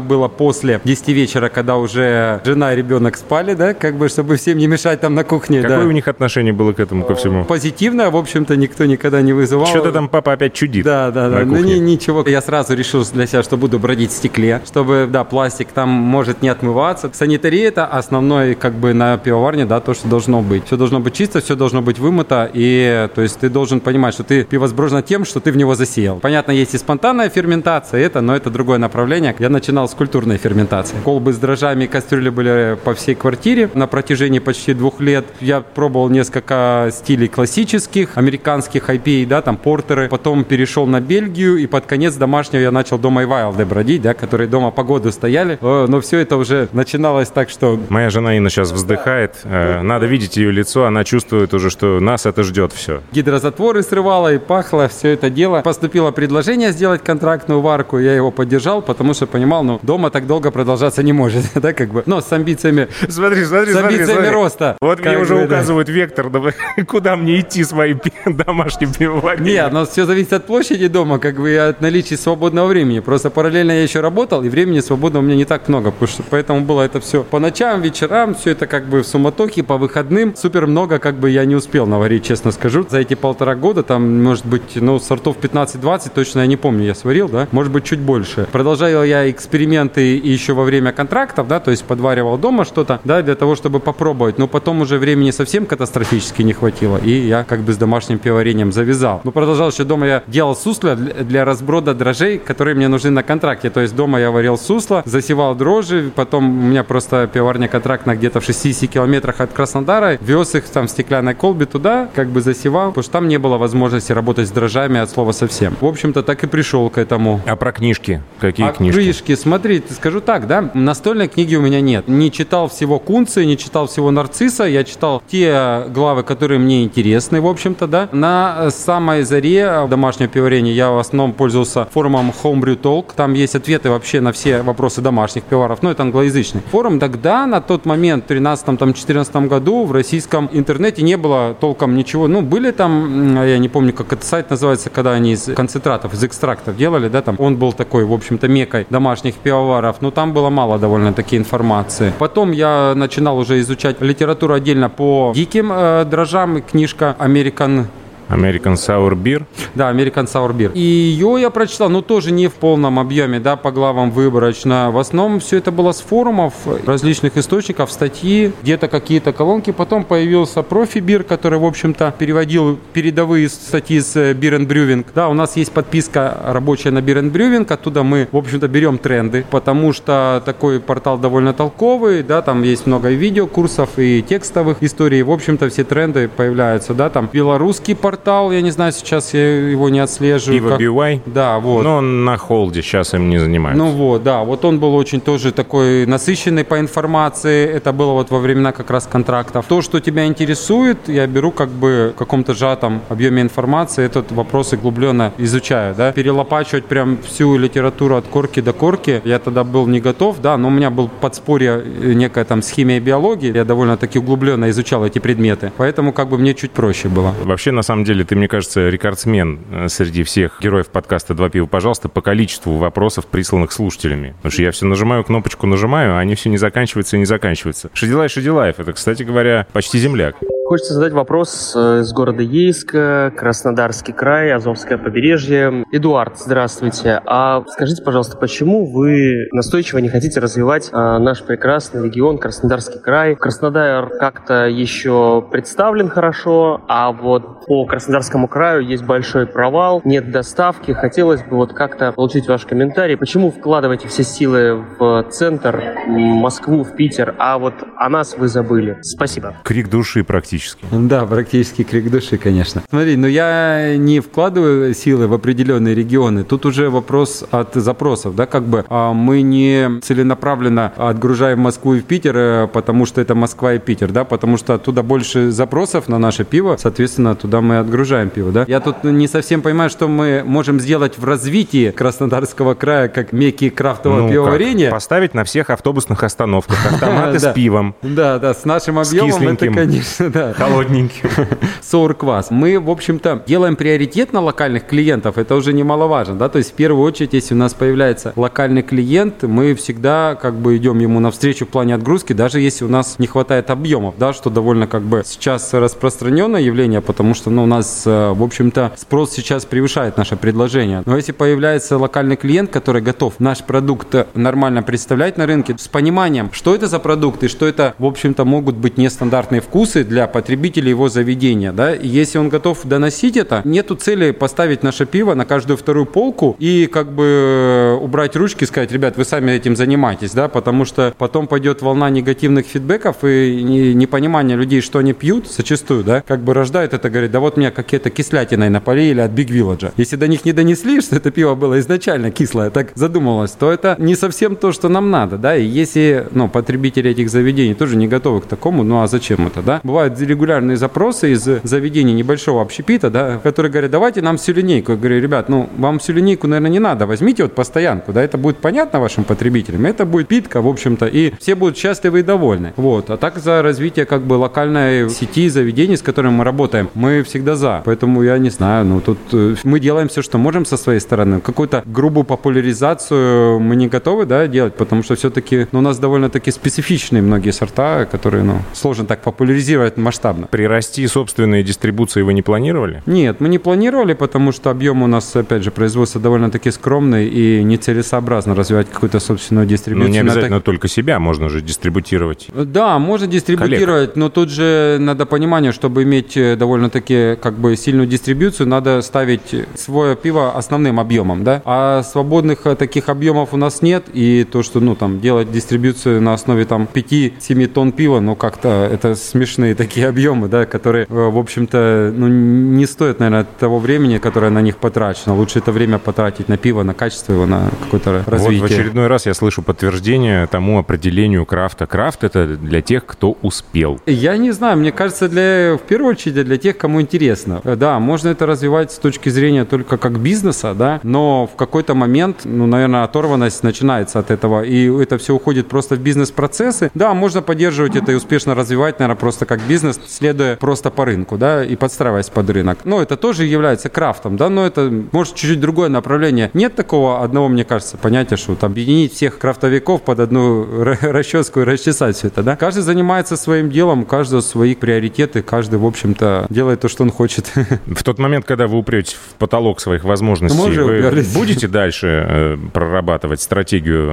было после 10 вечера, когда уже жена и ребенок спали, да, как бы, чтобы всем не мешать там на кухне. Какое да. у них отношение было к этому ко всему? Позитивное, в общем-то, никто никогда не вызывал. Что-то там папа опять чудит. Да, да, на да. Ну, ни- ничего. Я сразу решил для себя, что буду бродить в стекле, чтобы, да, пластик там может не отмываться. Санитария это основной, как бы, на пивоварне, да, то, что должно быть. Все должно быть чисто, все должно быть вымыто, и, то есть, ты должен понимать, что ты пиво сброжено тем, что ты в него засеял. Понятно, есть и спонтанная ферментация, это, но это другое направление. Я начинал с культурной ферментации. Колбы с дрожжами и кастрюли были по всей квартире на протяжении почти двух лет. Я пробовал несколько стилей классических, американских IPA, да, там портеры. Потом перешел на Бельгию, и под конец домашнего я начал дома и Вайлды бродить, да, которые дома по году стояли. Но все это уже начиналось так, что Моя жена Инна сейчас вздыхает. Э, Надо видеть ее лицо, она чувствует уже, что нас это ждет все. гидрозатворы срывало и пахло все это дело. Поступило предложение сделать контрактную варку, я его поддержал, потому что понимал, ну, дома так долго продолжаться не может, да, как бы. Но с амбициями Смотри, смотри, С амбициями роста. Вот Как мне уже бы, да. указывают вектор, да, куда мне идти с моим домашним пивоварением. Нет, но все зависит от площади дома, как бы и от наличия свободного времени. Просто параллельно я еще работал, и времени свободного у меня не так много, потому что поэтому было это все по ночам, вечерам, все это как бы в суматохе, по выходным. Супер много как бы я не успел наварить, честно скажу. За эти полтора года там, может быть, ну, сортов 15-20, точно я не помню, я сварил, да? Может быть, чуть больше. Продолжал я эксперименты еще во время контрактов, да, то есть подваривал дома что-то, да, для того, чтобы попробовать. Но потом уже времени совсем катастрофически не хватило, и я как бы с домашним пивоварением завязал. Но продолжал еще дома, я делал сусла для разброда дрожжей, которые мне нужны на контракте. То есть дома я варил сусло, засевал дрожжи, потом у меня просто пивоварня контрактная где-то в 60 километрах от Краснодара, вез их там в стеклянной колбе туда, как бы засевал, потому что там не было возможности работать с дрожжами от слова совсем. В общем-то, так и пришел к этому. А про книжки? Какие а книжки? книжки, смотри, скажу так, да, настольной книги у меня нет. Не читал всего Кунца, не читал всего Нарцисса, я читал те главы, которые мне интересны, в общем-то, да. На самой заре домашнего пивоварения я в основном пользовался форумом Homebrew Talk. Там есть ответы вообще на все вопросы домашних пиваров, но это англоязычный форум. Тогда, на тот момент, в 13-14 году, в российском интернете не было толком ничего. Ну, были там, я не помню, как этот сайт называется, когда они из концентратов, из экстрактов делали, да, там. Он был такой, в общем-то, мекой домашних пивоваров, но там было мало довольно-таки информации. Потом я начинал уже изучать литературу отдельно по диким э, дрожжам, книжка American American Sour Beer. да, American Sour Beer. И ее я прочитал, но тоже не в полном объеме, да, по главам выборочно. В основном все это было с форумов, различных источников, статьи, где-то какие-то колонки. Потом появился профи-бир, который, в общем-то, переводил передовые статьи с э, Beer and Brewing. Да, у нас есть подписка рабочая на Beer and Brewing, оттуда мы, в общем-то, берем тренды, потому что такой портал довольно толковый, да, там есть много видеокурсов, и текстовых историй. В общем-то, все тренды появляются, да, там белорусский портал, я не знаю, сейчас я его не отслеживаю. Пиво как- BY. Да, вот. Но он на холде, сейчас им не занимаются. Ну вот, да, вот он был очень тоже такой насыщенный по информации. Это было вот во времена как раз контрактов. То, что тебя интересует, я беру как бы в каком-то сжатом объеме информации, этот вопрос углубленно изучаю, да. Перелопачивать прям всю литературу от корки до корки, я тогда был не готов, да, но у меня был подспорье э, некая там с химией и биологией, я довольно-таки углубленно изучал эти предметы, поэтому как бы мне чуть проще было. Вообще, на самом деле, ты, мне кажется, рекордсмен э, среди всех героев подкаста «Два пива, пожалуйста» по количеству вопросов, присланных слушателями. Потому что я все нажимаю, кнопочку нажимаю, а они все не заканчиваются и не заканчиваются. Шадилай Шадилаев, это, кстати говоря, почти земляк. Хочется задать вопрос э, из города Ейска, Краснодарский край, Азовское побережье. Эдуард, здравствуйте. А скажите, пожалуйста, почему вы настойчиво не хотите развивать а, наш прекрасный регион Краснодарский край? Краснодар как-то еще представлен хорошо, а вот по Краснодарскому краю есть большой провал, нет доставки. Хотелось бы вот как-то получить ваш комментарий. Почему вкладываете все силы в центр, Москву, в Питер, а вот о нас вы забыли? Спасибо. Крик души практически. Да, практически крик души, конечно. Смотри, но я не вкладываю силы в определенные регионы. Тут уже вопрос от запросов, да, как бы а мы не целенаправленно отгружаем Москву и в Питер, э, потому что это Москва и Питер, да, потому что оттуда больше запросов на наше пиво, соответственно, туда мы отгружаем пиво, да. Я тут не совсем понимаю, что мы можем сделать в развитии Краснодарского края как мекки крафтового Ну, пивоварения. как? Поставить на всех автобусных остановках автоматы с пивом. Да, да, с нашим объемом это, конечно, да. Холодненьким. Соурквас. Мы, в общем-то, делаем приоритет на локальных клиентов, это уже немаловажно, да, то есть в первую очередь, если у нас появляется локальный клиент, мы всегда как бы идем ему навстречу в плане отгрузки, даже если у нас не хватает объемов, да, что довольно как бы сейчас распространенное явление, потому что, ну, нас, э, в общем-то, спрос сейчас превышает наше предложение. Но если появляется локальный клиент, который готов наш продукт э, нормально представлять на рынке, с пониманием, что это за продукты, что это, в общем-то, могут быть нестандартные вкусы для потребителей его заведения, да, и если он готов доносить это, нету цели поставить наше пиво на каждую вторую полку и как бы э, убрать ручки и сказать, ребят, вы сами этим занимаетесь, да, потому что потом пойдет волна негативных фидбэков и не- непонимание людей, что они пьют, зачастую, да, как бы рождает это, говорит, да вот меня какие-то кислятиной напалили от Big Village. Если до них не донесли, что это пиво было изначально кислое, так задумалось, то это не совсем то, что нам надо, да, и если, ну, потребители этих заведений тоже не готовы к такому, ну, а зачем это, да? Бывают регулярные запросы из заведений небольшого общепита, да, которые говорят, давайте нам всю линейку. Я говорю, ребят, ну, вам всю линейку, наверное, не надо, возьмите вот постоянку, да, это будет понятно вашим потребителям, это будет питка, в общем-то, и все будут счастливы и довольны. Вот, а так за развитие как бы локальной сети заведений, с которыми мы работаем, мы всегда за. Поэтому я не знаю, ну, тут э, мы делаем все, что можем со своей стороны. Какую-то грубую популяризацию мы не готовы, да, делать, потому что все-таки, ну, у нас довольно-таки специфичные многие сорта, которые, ну, сложно так популяризировать масштабно. Прирасти собственной дистрибуцией вы не планировали? Нет, мы не планировали, потому что объем у нас, опять же, производство довольно-таки скромный и нецелесообразно развивать какую-то собственную Ну, дистрибуцию. не на обязательно так- только себя, можно же дистрибутировать. Да, можно дистрибутировать, но тут же надо понимание, чтобы иметь э, довольно-таки как бы сильную дистрибьюцию, надо ставить свое пиво основным объемом, да. А свободных э, таких объемов у нас нет, и то, что, ну, там, делать дистрибьюцию на основе, там, 5-7 тонн пива, ну, как-то это смешные такие объемы, да, которые, э, в общем-то, ну, не стоят, наверное, того времени, которое на них потрачено. Лучше это время потратить на пиво, на качество его, на какое-то развитие. Вот в очередной раз я слышу подтверждение тому определению крафта. Крафт — это для тех, кто успел. Я не знаю, мне кажется, для, в первую очередь для тех, кому интересно. Э, Да, можно это развивать с точки зрения только как бизнеса, да, но в какой-то момент, ну, наверное, оторванность начинается от этого, и это все уходит просто в бизнес-процессы. Да, можно поддерживать это и успешно развивать, наверное, просто как бизнес, следуя просто по рынку, да, и подстраиваясь под рынок. Но это тоже является крафтом, да, но это, может, чуть-чуть другое направление. Нет такого одного, мне кажется, понятия, что вот объединить всех крафтовиков под одну расческу и расчесать все это, да. Каждый занимается своим делом, у каждого свои приоритеты, каждый, в общем-то, делает то, что он хочет. В тот момент, когда вы упрете в потолок своих возможностей, Ну, вы уперлись. будете дальше э, прорабатывать стратегию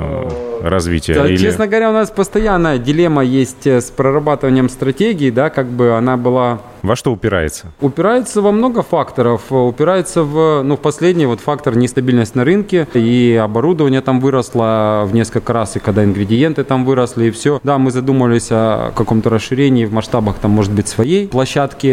э, развития? Да, или- Честно говоря, у нас постоянная дилемма есть э, с прорабатыванием стратегии, да, как бы она была Во что упирается? Упирается во много факторов. Упирается в, ну, в последний вот фактор нестабильность на рынке. И оборудование там выросло в несколько раз, и когда ингредиенты там выросли, и все. Да, мы задумывались о каком-то расширении в масштабах, там, может быть, своей площадки,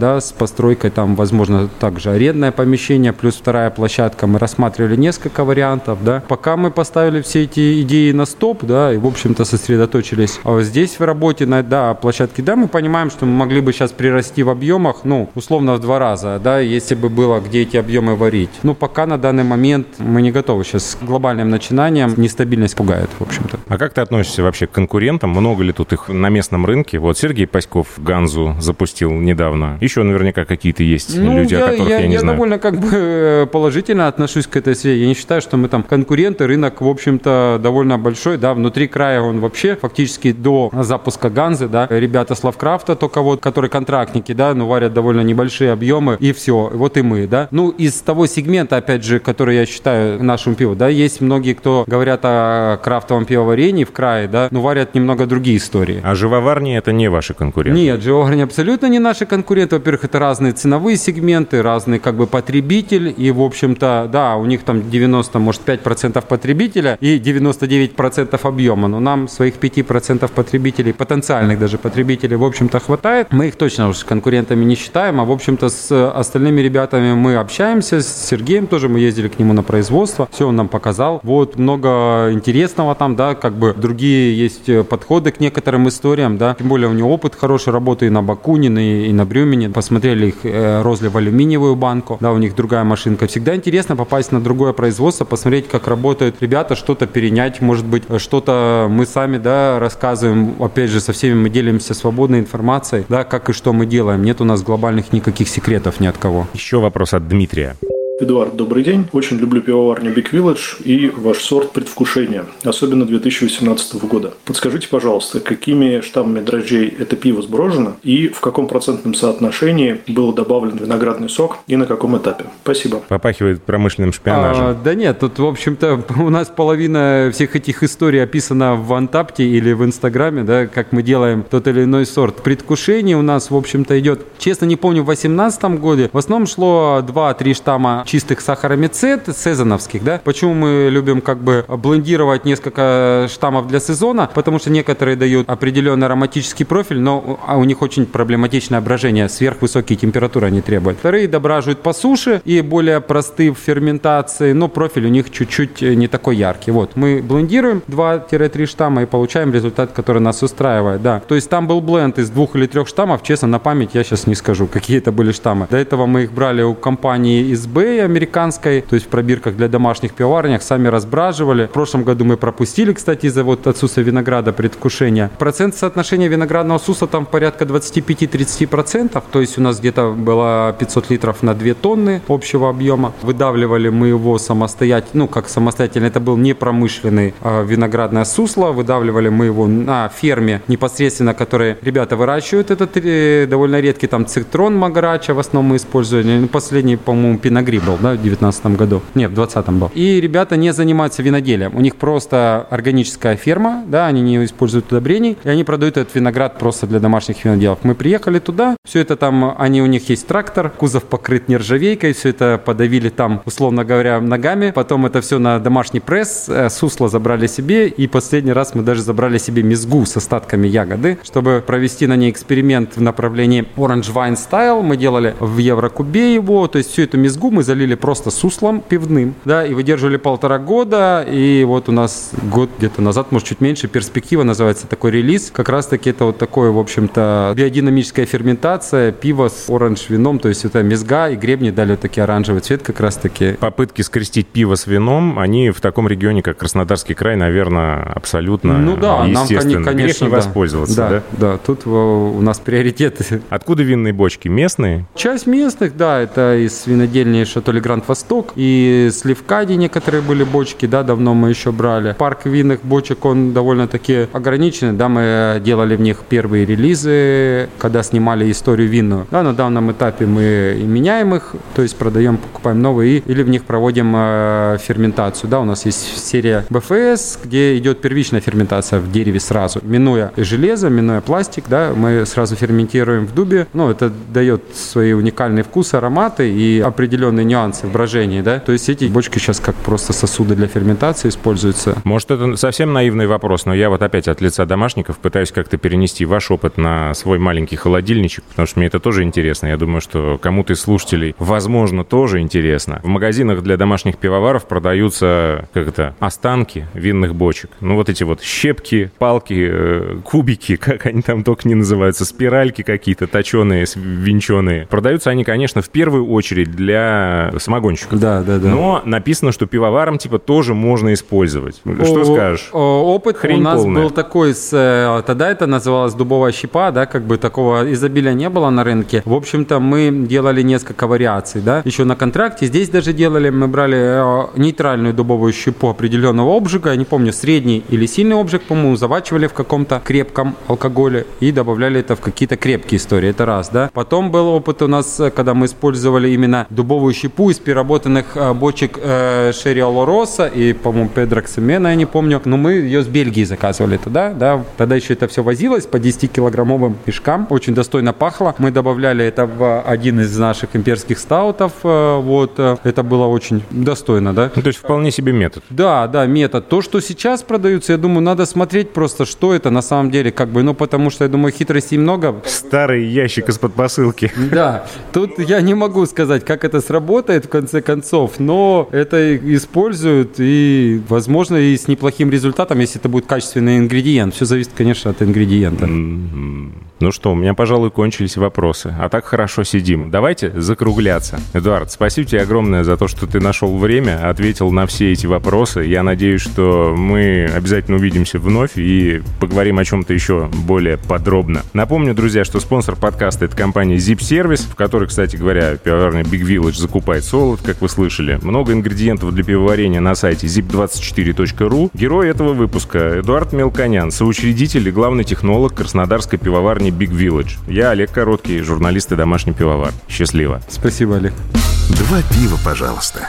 да, постройкой, там, возможно, также арендное помещение, плюс вторая площадка. Мы рассматривали несколько вариантов, да. Пока мы поставили все эти идеи на стоп, да, и, в общем-то, сосредоточились а здесь в работе на, да, площадке, да, мы понимаем, что мы могли бы сейчас прирасти в объемах, ну, условно в два раза, да, если бы было где эти объемы варить. Ну, пока на данный момент мы не готовы сейчас к глобальным начинаниям. Нестабильность пугает, в общем-то. А как ты относишься вообще к конкурентам? Много ли тут их на местном рынке? Вот Сергей Паськов Ганзу запустил недавно. Еще наверняка какие-то есть ну, люди, я, о которых я, я не я знаю. Я довольно как бы положительно отношусь к этой сфере. Я не считаю, что мы там конкуренты. Рынок, в общем-то, довольно большой. Да, внутри края он вообще фактически до запуска Ганзы, да, ребята с Лавкрафта, только вот, которые контрактники, да, но варят довольно небольшие объемы, и все. Вот и мы, да. Ну, из того сегмента, опять же, который я считаю нашим пивом, да, есть многие, кто говорят о крафтовом пивоварении в крае, да, но варят немного другие истории. А живоварни это не ваши конкуренты? Нет, живоварни абсолютно не наши конкуренты. Во-первых, это разные ценовые сегменты, разный как бы потребитель, и, в общем-то, да, у них там 90, может, 5% потребителя и 99% объема, но нам своих 5% потребителей, потенциальных даже потребителей, в общем-то, хватает. Мы их точно уж конкурентами не считаем, а, в общем-то, с остальными ребятами мы общаемся, с Сергеем тоже мы ездили к нему на производство, все он нам показал. Вот много интересного там, да, как бы другие есть подходы к некоторым историям, да, тем более у него опыт хороший работы и на Бакунине, и на Брюмине. Посмотрели их э, розлив в алюминиевую банку, да, у них другая машинка. Всегда интересно попасть на другое производство, посмотреть, как работают ребята, что-то перенять, может быть, что-то мы сами, да, рассказываем, опять же, со всеми мы делимся свободной информацией, да, как и что мы делаем. Нет у нас глобальных никаких секретов ни от кого. Еще вопрос от Дмитрия. Эдуард, добрый день. Очень люблю пивоварню Big Village и ваш сорт предвкушения, особенно 2018 года. Подскажите, пожалуйста, какими штаммами дрожжей это пиво сброжено и в каком процентном соотношении был добавлен виноградный сок и на каком этапе? Спасибо. Попахивает промышленным шпионажем. А, да нет, тут, в общем-то, у нас половина всех этих историй описана в Антапте или в Инстаграме, да, как мы делаем тот или иной сорт. Предвкушение у нас, в общем-то, идет, честно не помню, в 2018 году. В основном шло 2-3 штамма чистых сахаромицет, сезоновских, да. Почему мы любим как бы блендировать несколько штаммов для сезона? Потому что некоторые дают определенный ароматический профиль, но а у них очень проблематичное брожение, сверхвысокие температуры они требуют. Вторые дображивают по суше и более простые в ферментации, но профиль у них чуть-чуть не такой яркий. Вот, мы блендируем 2-3 штамма и получаем результат, который нас устраивает, да. То есть там был бленд из двух или трех штаммов, честно, на память я сейчас не скажу, какие это были штаммы. До этого мы их брали у компании из Американской, то есть в пробирках для домашних пивоварнях, сами разбраживали. В прошлом году мы пропустили, кстати, из-за вот отсутствия винограда предвкушения. Процент соотношения виноградного суса там порядка 25-30%, то есть у нас где-то было 500 литров на 2 тонны общего объема. Выдавливали мы его самостоятельно, ну как самостоятельно, это был не промышленный а виноградное сусло, выдавливали мы его на ферме непосредственно, которые ребята выращивают этот э, довольно редкий там цитрон магарача, в основном мы использовали, ну, последний, по-моему, пиногриб был, да, в 2019 году. Нет, в 2020 был. И ребята не занимаются виноделием. У них просто органическая ферма, да, они не используют удобрений, и они продают этот виноград просто для домашних виноделов. Мы приехали туда, все это там, они, у них есть трактор, кузов покрыт нержавейкой, все это подавили там, условно говоря, ногами, потом это все на домашний пресс, э, сусло забрали себе, и последний раз мы даже забрали себе мезгу с остатками ягоды, чтобы провести на ней эксперимент в направлении Orange Wine Style. Мы делали в Еврокубе его, то есть всю эту мезгу мы залили залили просто суслом пивным, да, и выдерживали полтора года, и вот у нас год где-то назад, может, чуть меньше, перспектива называется такой релиз. Как раз-таки это вот такое, в общем-то, биодинамическая ферментация пива с оранж вином, то есть это мезга и гребни дали вот такие оранжевый цвет как раз-таки. Попытки скрестить пиво с вином, они в таком регионе, как Краснодарский край, наверное, абсолютно Ну да, нам, конечно, Грех не да. воспользоваться, да? Да, да, тут у нас приоритеты. Откуда винные бочки? Местные? Часть местных, да, это из винодельни Шато то ли Гранд Восток, и с некоторые были бочки, да, давно мы еще брали. Парк винных бочек, он довольно-таки ограниченный, да, мы делали в них первые релизы, когда снимали историю винную. Да, на данном этапе мы и меняем их, то есть продаем, покупаем новые, или в них проводим э, ферментацию, да, у нас есть серия БФС, где идет первичная ферментация в дереве сразу, минуя железо, минуя пластик, да, мы сразу ферментируем в дубе, ну, это дает свои уникальные вкусы, ароматы и определенные нюансы в брожении, да. То есть эти бочки сейчас как просто сосуды для ферментации используются. Может, это совсем наивный вопрос, но я вот опять от лица домашников пытаюсь как-то перенести ваш опыт на свой маленький холодильничек, потому что мне это тоже интересно. Я думаю, что кому-то из слушателей, возможно, тоже интересно. В магазинах для домашних пивоваров продаются, как это, останки винных бочек. Ну, вот эти вот щепки, палки, э, кубики, как они там только не называются, спиральки какие-то точеные, венченые. Продаются они, конечно, в первую очередь для самогонщиков. Да, да, да. Но написано, что пивоварам типа тоже можно использовать. Что О- скажешь? о, Опыт Хрень у нас полная. был такой, с, э, тогда это называлось дубовая щепа, да, как бы такого изобилия не было на рынке. В общем-то, мы делали несколько вариаций, да, еще на контракте. Здесь даже делали, мы брали э, нейтральную дубовую щепу определенного обжига, я не помню, средний или сильный обжиг, по-моему, завачивали в каком-то крепком алкоголе и добавляли это в какие-то крепкие истории, это раз, да. Потом был опыт у нас, э, когда мы использовали именно дубовую щепу из переработанных э, бочек э, Шерри Олороса и, по-моему, Педро Ксемена, я не помню, но мы ее с Бельгии заказывали тогда, да, тогда еще это все возилось по 10-килограммовым пешкам, очень достойно пахло, мы добавляли это в один из наших имперских стаутов, э, вот, это было очень достойно, да. Ну, то есть вполне себе метод. Да, да, метод. То, что сейчас продаются, я думаю, надо смотреть просто, что это на самом деле, как бы, ну, потому что, я думаю, хитростей много. Старый ящик из-под посылки. Да, тут я не могу сказать, как это сработает в конце концов, но это используют и, возможно, и с неплохим результатом, если это будет качественный ингредиент. Все зависит, конечно, от ингредиента. Ну что, у меня, пожалуй, кончились вопросы. А так хорошо сидим. Давайте закругляться. Эдуард, спасибо тебе огромное за то, что ты нашел время, ответил на все эти вопросы. Я надеюсь, что мы обязательно увидимся вновь и поговорим о чем-то еще более подробно. Напомню, друзья, что спонсор подкаста — это компания Zip Service, в которой, кстати говоря, пивоварня Big Village закупает солод, как вы слышали. Много ингредиентов для пивоварения на сайте zip24.ru. Герой этого выпуска — Эдуард Мелконян, соучредитель и главный технолог Краснодарской пивоварни Big Village. Я Олег Короткий, журналист и домашний пивовар. Счастливо. Спасибо, Олег. Два пива, пожалуйста.